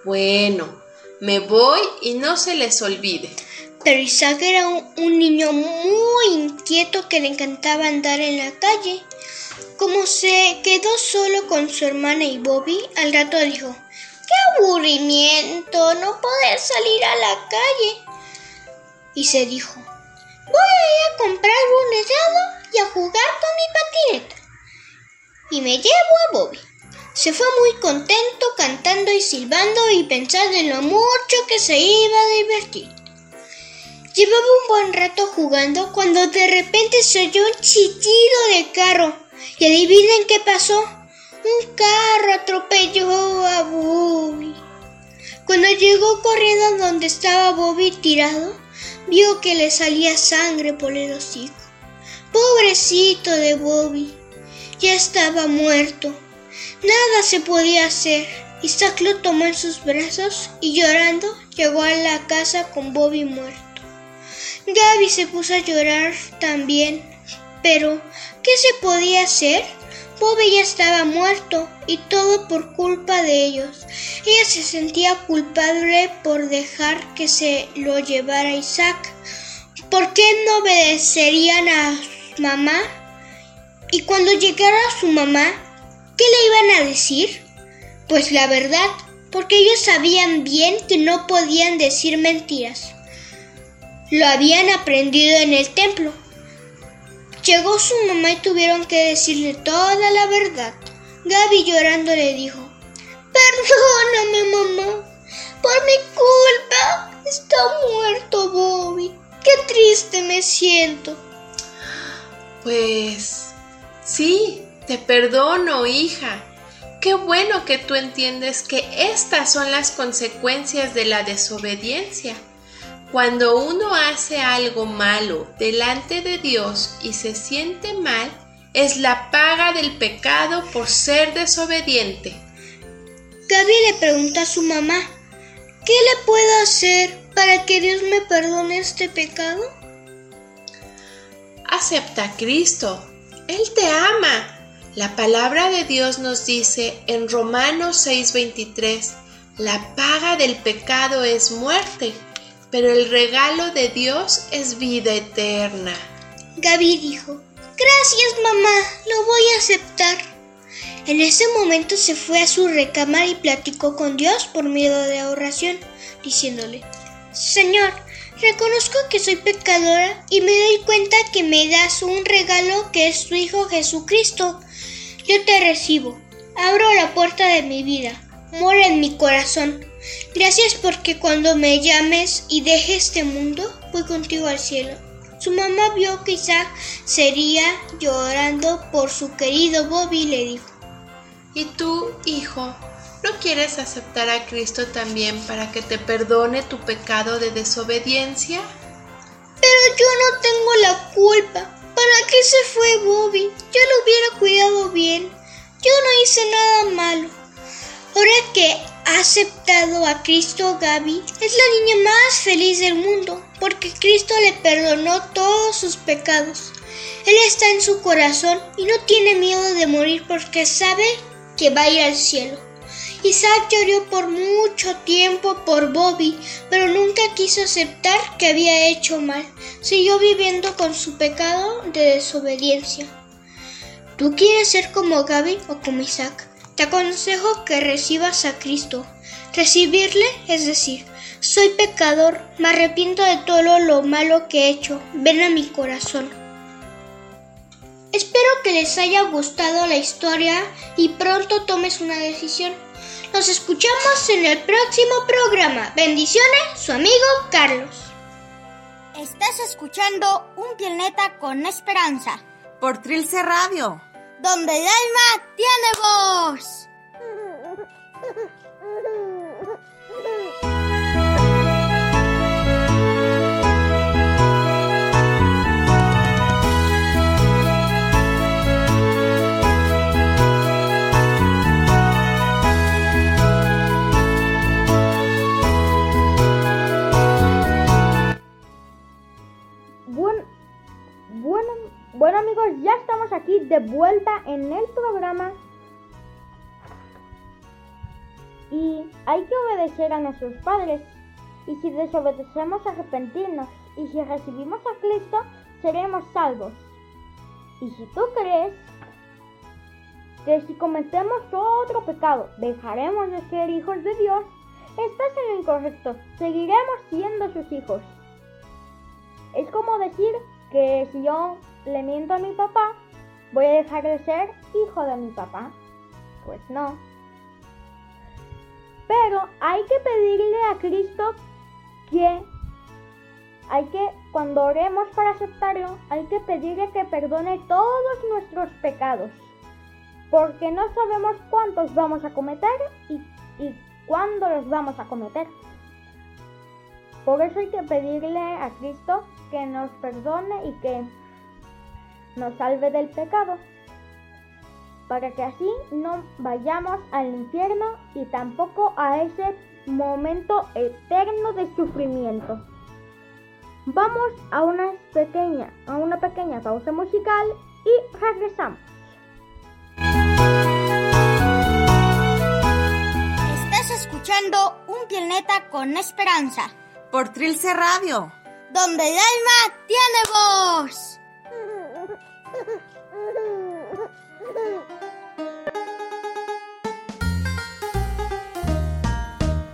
Bueno, me voy y no se les olvide. Pero Isaac era un, un niño muy inquieto que le encantaba andar en la calle. Como se quedó solo con su hermana y Bobby, al rato dijo, ¡Qué aburrimiento! No poder salir a la calle. Y se dijo, voy a ir a comprar un helado y a jugar con mi patineta. Y me llevo a Bobby. Se fue muy contento cantando y silbando y pensando en lo mucho que se iba a divertir. Llevaba un buen rato jugando cuando de repente se oyó un chillido de carro. ¿Y adivinen qué pasó? Un carro atropelló a Bobby. Cuando llegó corriendo donde estaba Bobby tirado, vio que le salía sangre por el hocico. Pobrecito de Bobby, ya estaba muerto. Nada se podía hacer. Isaac lo tomó en sus brazos y llorando llegó a la casa con Bobby muerto. Gaby se puso a llorar también, pero ¿qué se podía hacer? Bobby ya estaba muerto y todo por culpa de ellos. Ella se sentía culpable por dejar que se lo llevara Isaac. ¿Por qué no obedecerían a mamá? Y cuando llegara su mamá, ¿qué le iban a decir? Pues la verdad, porque ellos sabían bien que no podían decir mentiras. Lo habían aprendido en el templo. Llegó su mamá y tuvieron que decirle toda la verdad. Gaby llorando le dijo, Perdóname mamá, por mi culpa está muerto Bobby. Qué triste me siento. Pues sí, te perdono, hija. Qué bueno que tú entiendes que estas son las consecuencias de la desobediencia. Cuando uno hace algo malo delante de Dios y se siente mal, es la paga del pecado por ser desobediente. Gaby le pregunta a su mamá, ¿qué le puedo hacer para que Dios me perdone este pecado? Acepta a Cristo. Él te ama. La palabra de Dios nos dice en Romanos 6:23, la paga del pecado es muerte, pero el regalo de Dios es vida eterna. Gaby dijo, gracias mamá, lo voy a aceptar. En ese momento se fue a su recámara y platicó con Dios por medio de oración, diciéndole, Señor, reconozco que soy pecadora y me doy cuenta que me das un regalo que es tu Hijo Jesucristo. Yo te recibo, abro la puerta de mi vida, mora en mi corazón. Gracias porque cuando me llames y deje este mundo, voy contigo al cielo. Su mamá vio que Isaac sería llorando por su querido Bobby y le dijo, ¿Y tú, hijo, no quieres aceptar a Cristo también para que te perdone tu pecado de desobediencia? Pero yo no tengo la culpa. ¿Para qué se fue Bobby? Yo lo hubiera cuidado bien. Yo no hice nada malo. Ahora que ha aceptado a Cristo, Gaby es la niña más feliz del mundo, porque Cristo le perdonó todos sus pecados. Él está en su corazón y no tiene miedo de morir porque sabe que va a ir al cielo. Isaac lloró por mucho tiempo por Bobby, pero nunca quiso aceptar que había hecho mal. Siguió viviendo con su pecado de desobediencia. ¿Tú quieres ser como Gaby o como Isaac? Te aconsejo que recibas a Cristo. Recibirle es decir, soy pecador, me arrepiento de todo lo malo que he hecho, ven a mi corazón. Espero que les haya gustado la historia y pronto tomes una decisión. Nos escuchamos en el próximo programa. Bendiciones, su amigo Carlos. Estás escuchando Un Planeta con Esperanza. Por Trilce Radio. Donde el alma tiene voz. bueno, amigos, ya estamos aquí de vuelta en el programa y hay que obedecer a nuestros padres y si desobedecemos arrepentirnos y si recibimos a Cristo seremos salvos. Y si tú crees que si cometemos otro pecado dejaremos de ser hijos de Dios, estás en lo incorrecto, seguiremos siendo sus hijos. Es como decir que si yo le miento a mi papá, voy a dejar de ser hijo de mi papá. Pues no. Pero hay que pedirle a Cristo que hay que, cuando oremos para aceptarlo, hay que pedirle que perdone todos nuestros pecados. Porque no sabemos cuántos vamos a cometer y, y cuándo los vamos a cometer. Por eso hay que pedirle a Cristo que nos perdone y que nos salve del pecado, para que así no vayamos al infierno y tampoco a ese momento eterno de sufrimiento. Vamos a una pequeña, a una pequeña pausa musical y regresamos. Estás escuchando Un Planeta con Esperanza. Por Trilce Radio. Donde el alma tiene voz.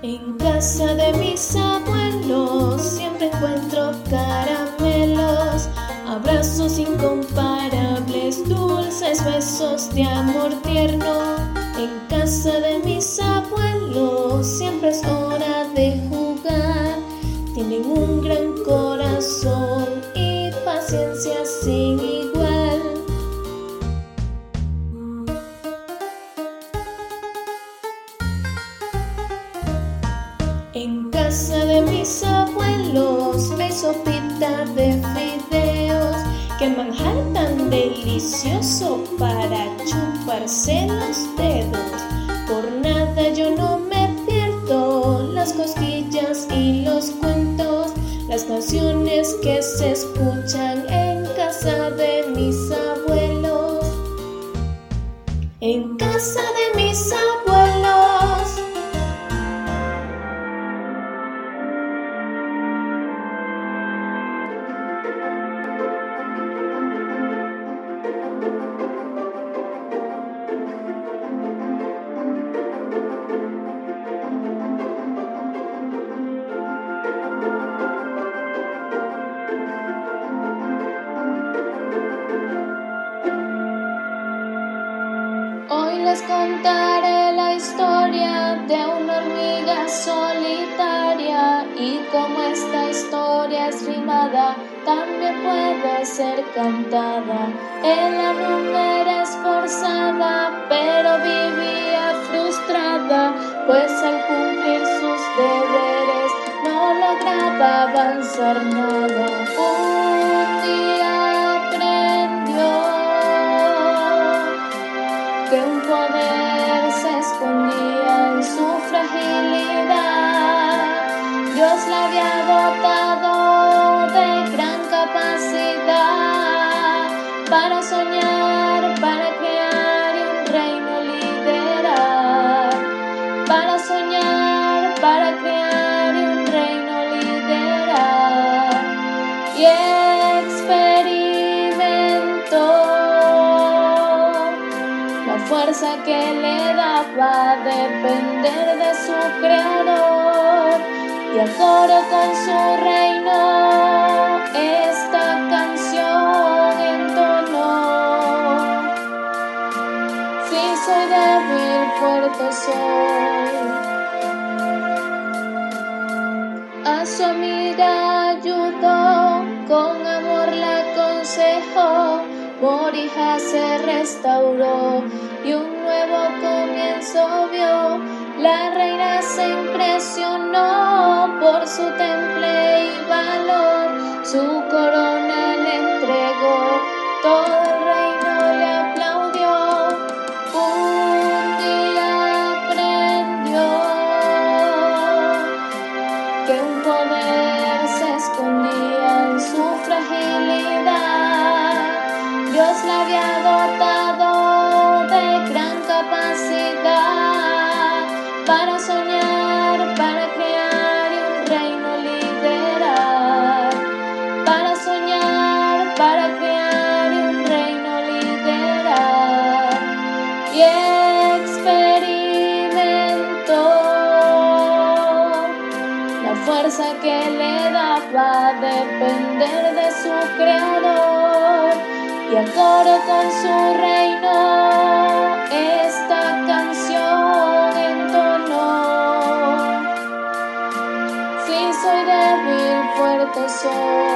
En casa de mis abuelos siempre encuentro caramelos, abrazos incomparables, dulces besos de amor tierno. En casa de mis abuelos siempre es hora de jugar, tienen un gran corazón y paciencia sin de fideos, que manjar tan delicioso para chuparse los dedos. Por nada yo no me pierdo las cosquillas y los cuentos, las canciones que se escuchan en casa de mis abuelos. En casa de mis abuelos. también puede ser cantada. En la rumba era esforzada, pero vivía frustrada, pues al cumplir sus deberes no lograba avanzar nada. que le da va a depender de su creador. Y al con su reino esta canción entonó. Si sí, soy débil fuerte soy. A su amiga ayudó con amor la aconsejó Morija se restauró. Concordo con su reino, esta canción entonó. Si soy débil, fuerte soy.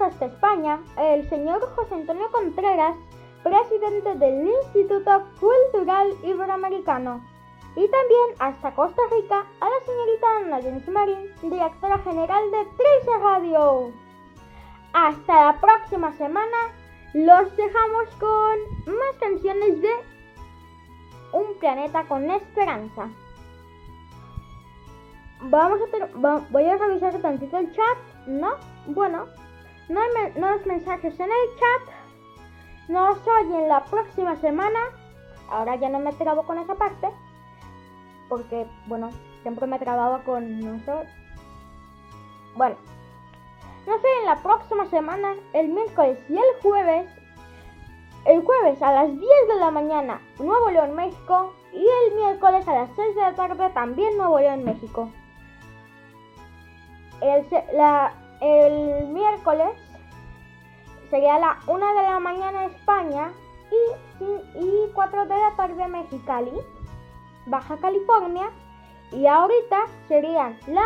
Hasta España, el señor José Antonio Contreras, presidente del Instituto Cultural Iberoamericano, y también hasta Costa Rica a la señorita Ana Marín, directora general de Trilce Radio. Hasta la próxima semana, los dejamos con más canciones de Un planeta con esperanza. Vamos a voy a revisar tantito el chat, ¿no? Bueno, no hay, hay mensajes en el chat. Nos oyen la próxima semana. Ahora ya no me trabo con esa parte. Porque, bueno, siempre me trababa con nosotros. Bueno, nos oyen la próxima semana, el miércoles y el jueves. El jueves a las 10 de la mañana, Nuevo León, México. Y el miércoles a las 6 de la tarde, también Nuevo León, México. El, la- el miércoles sería la 1 de la mañana España y, y 4 de la tarde Mexicali, Baja California. Y ahorita serían las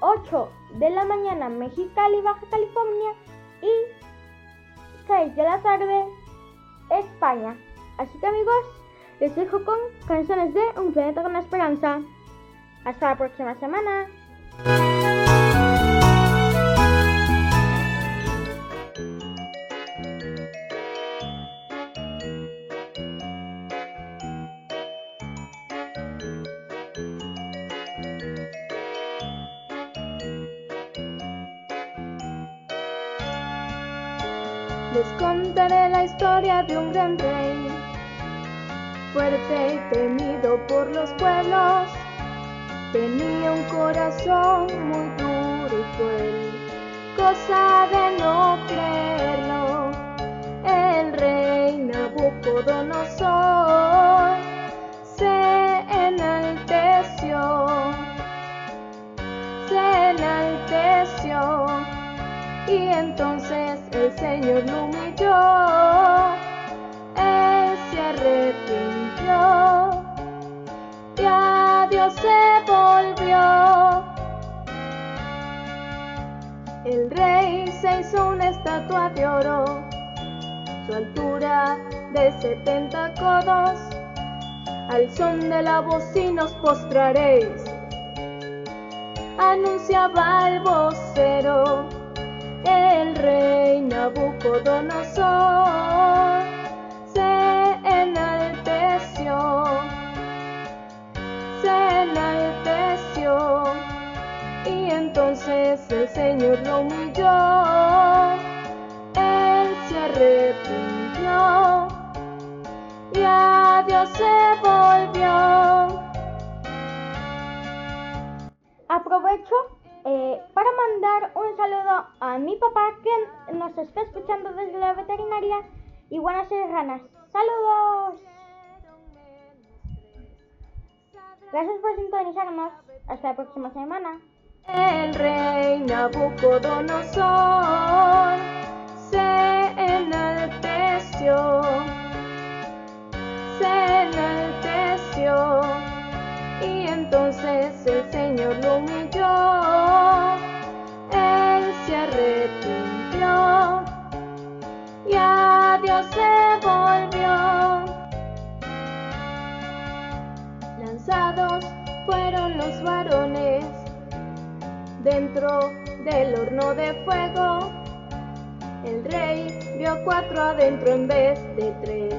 8 de la mañana Mexicali, Baja California y 6 de la tarde España. Así que amigos, les dejo con canciones de Un planeta con esperanza. Hasta la próxima semana. De un gran rey, fuerte y temido por los pueblos. Tenía un corazón muy duro y cruel, cosa de no creerlo. El rey Nabucodonosor se enalteció, se enalteció y entonces el Señor lo humilló, arrepintió. Y a Dios se volvió. El rey se hizo una estatua de oro, su altura de setenta codos, al son de la bocina os postraréis, anunciaba el vocero el rey Nabucodonosor entonces el Señor lo humilló, él se arrepintió y a Dios se volvió. Aprovecho eh, para mandar un saludo a mi papá que nos está escuchando desde la veterinaria y buenas ranas. ¡Saludos! Gracias por sintonizarnos. Hasta la próxima semana. El rey Nabucodonosor se enalteció, se enalteció y entonces el Señor lo humilló, él se arrepintió y a Dios se volvió. Lanzados fueron los varones dentro del horno de fuego. El rey vio cuatro adentro en vez de tres,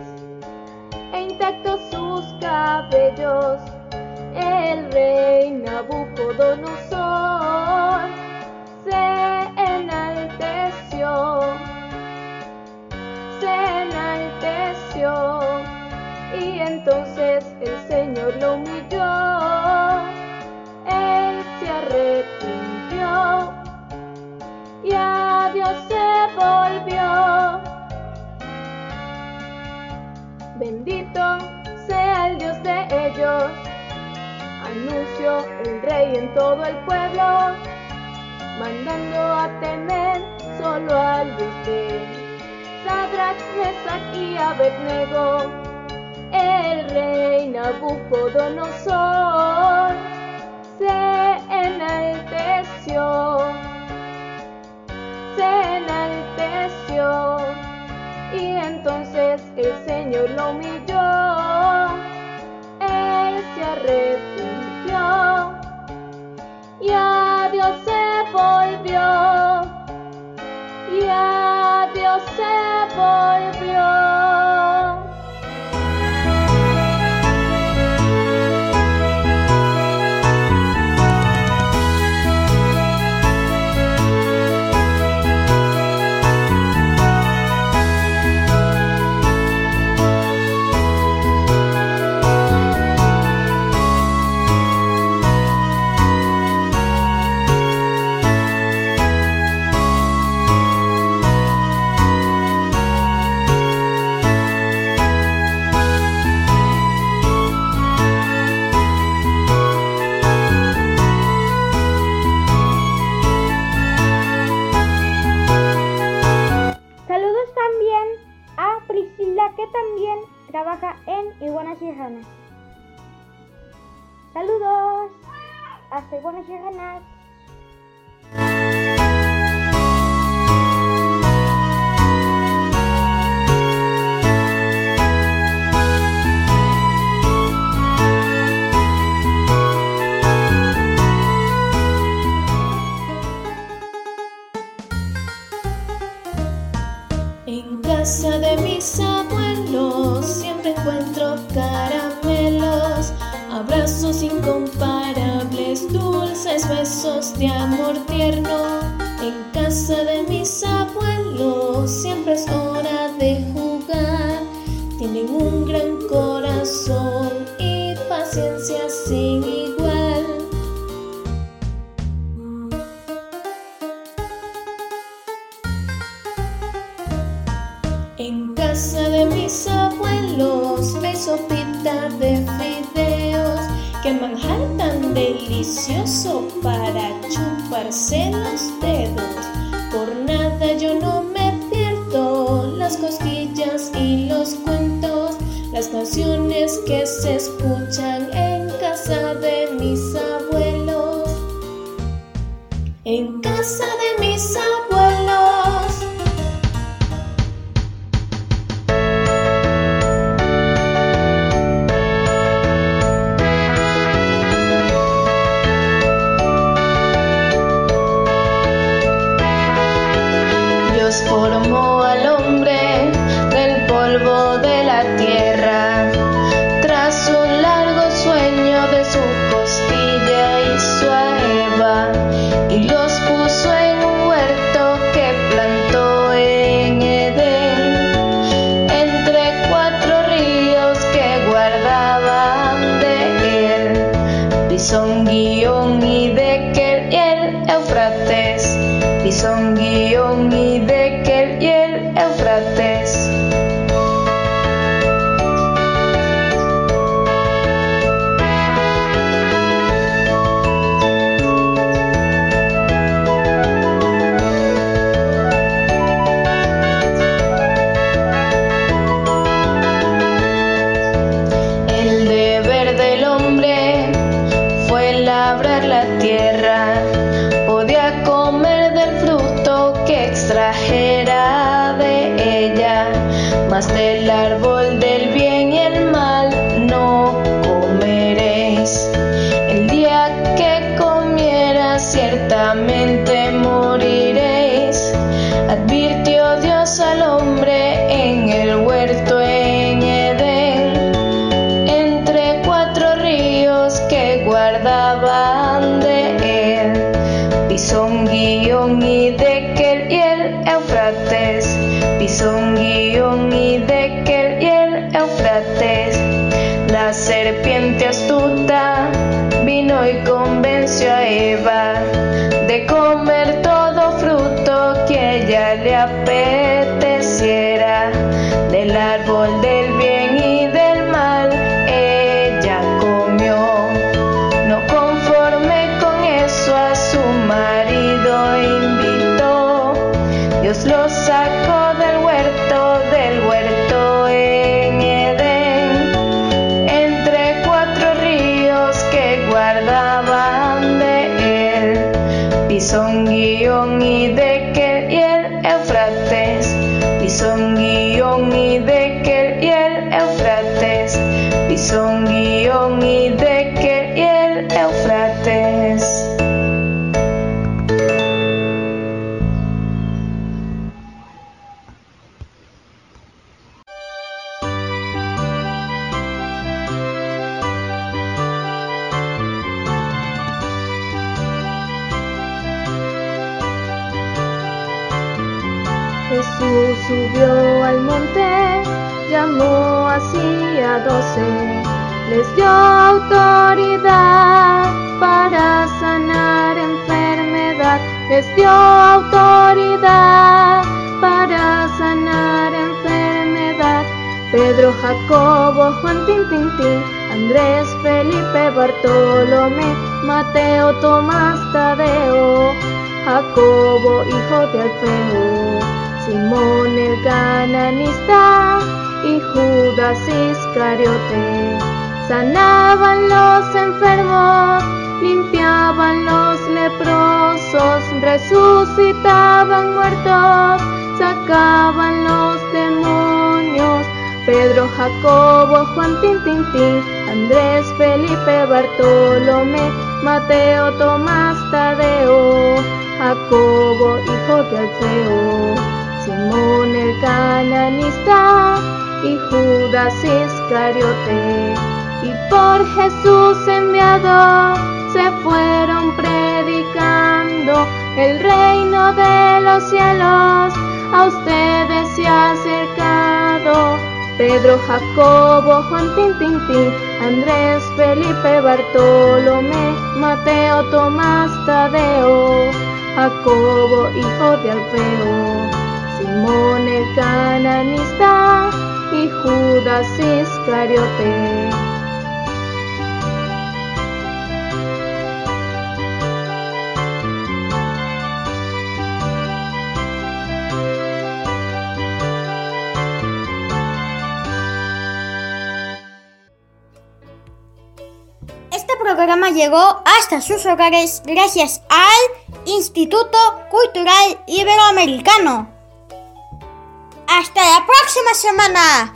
e intactos sus cabellos. El rey Nabucodonosor se enalteció, se enalteció, y entonces el Señor lo humilló, él se arrepintió y a Dios se volvió. Bendito sea el Dios de ellos, anunció el rey en todo el pueblo, mandando a temer solo al Dios de Sadrach, Mesach Abednego. El rey Nabucodonosor se enalteció, se enalteció y entonces el Señor lo humilló, él se arrepintió y a Dios se volvió, y a Dios se volvió. Hasta Ranas. En casa de mis abuelos siempre encuentro caramelos, Abrazos incomparables, dulces besos de amor tierno. En casa de mis abuelos siempre es hora de jugar. Tienen un gran corazón y paciencia sin senos de hasta sus hogares gracias al Instituto Cultural Iberoamericano. Hasta la próxima semana.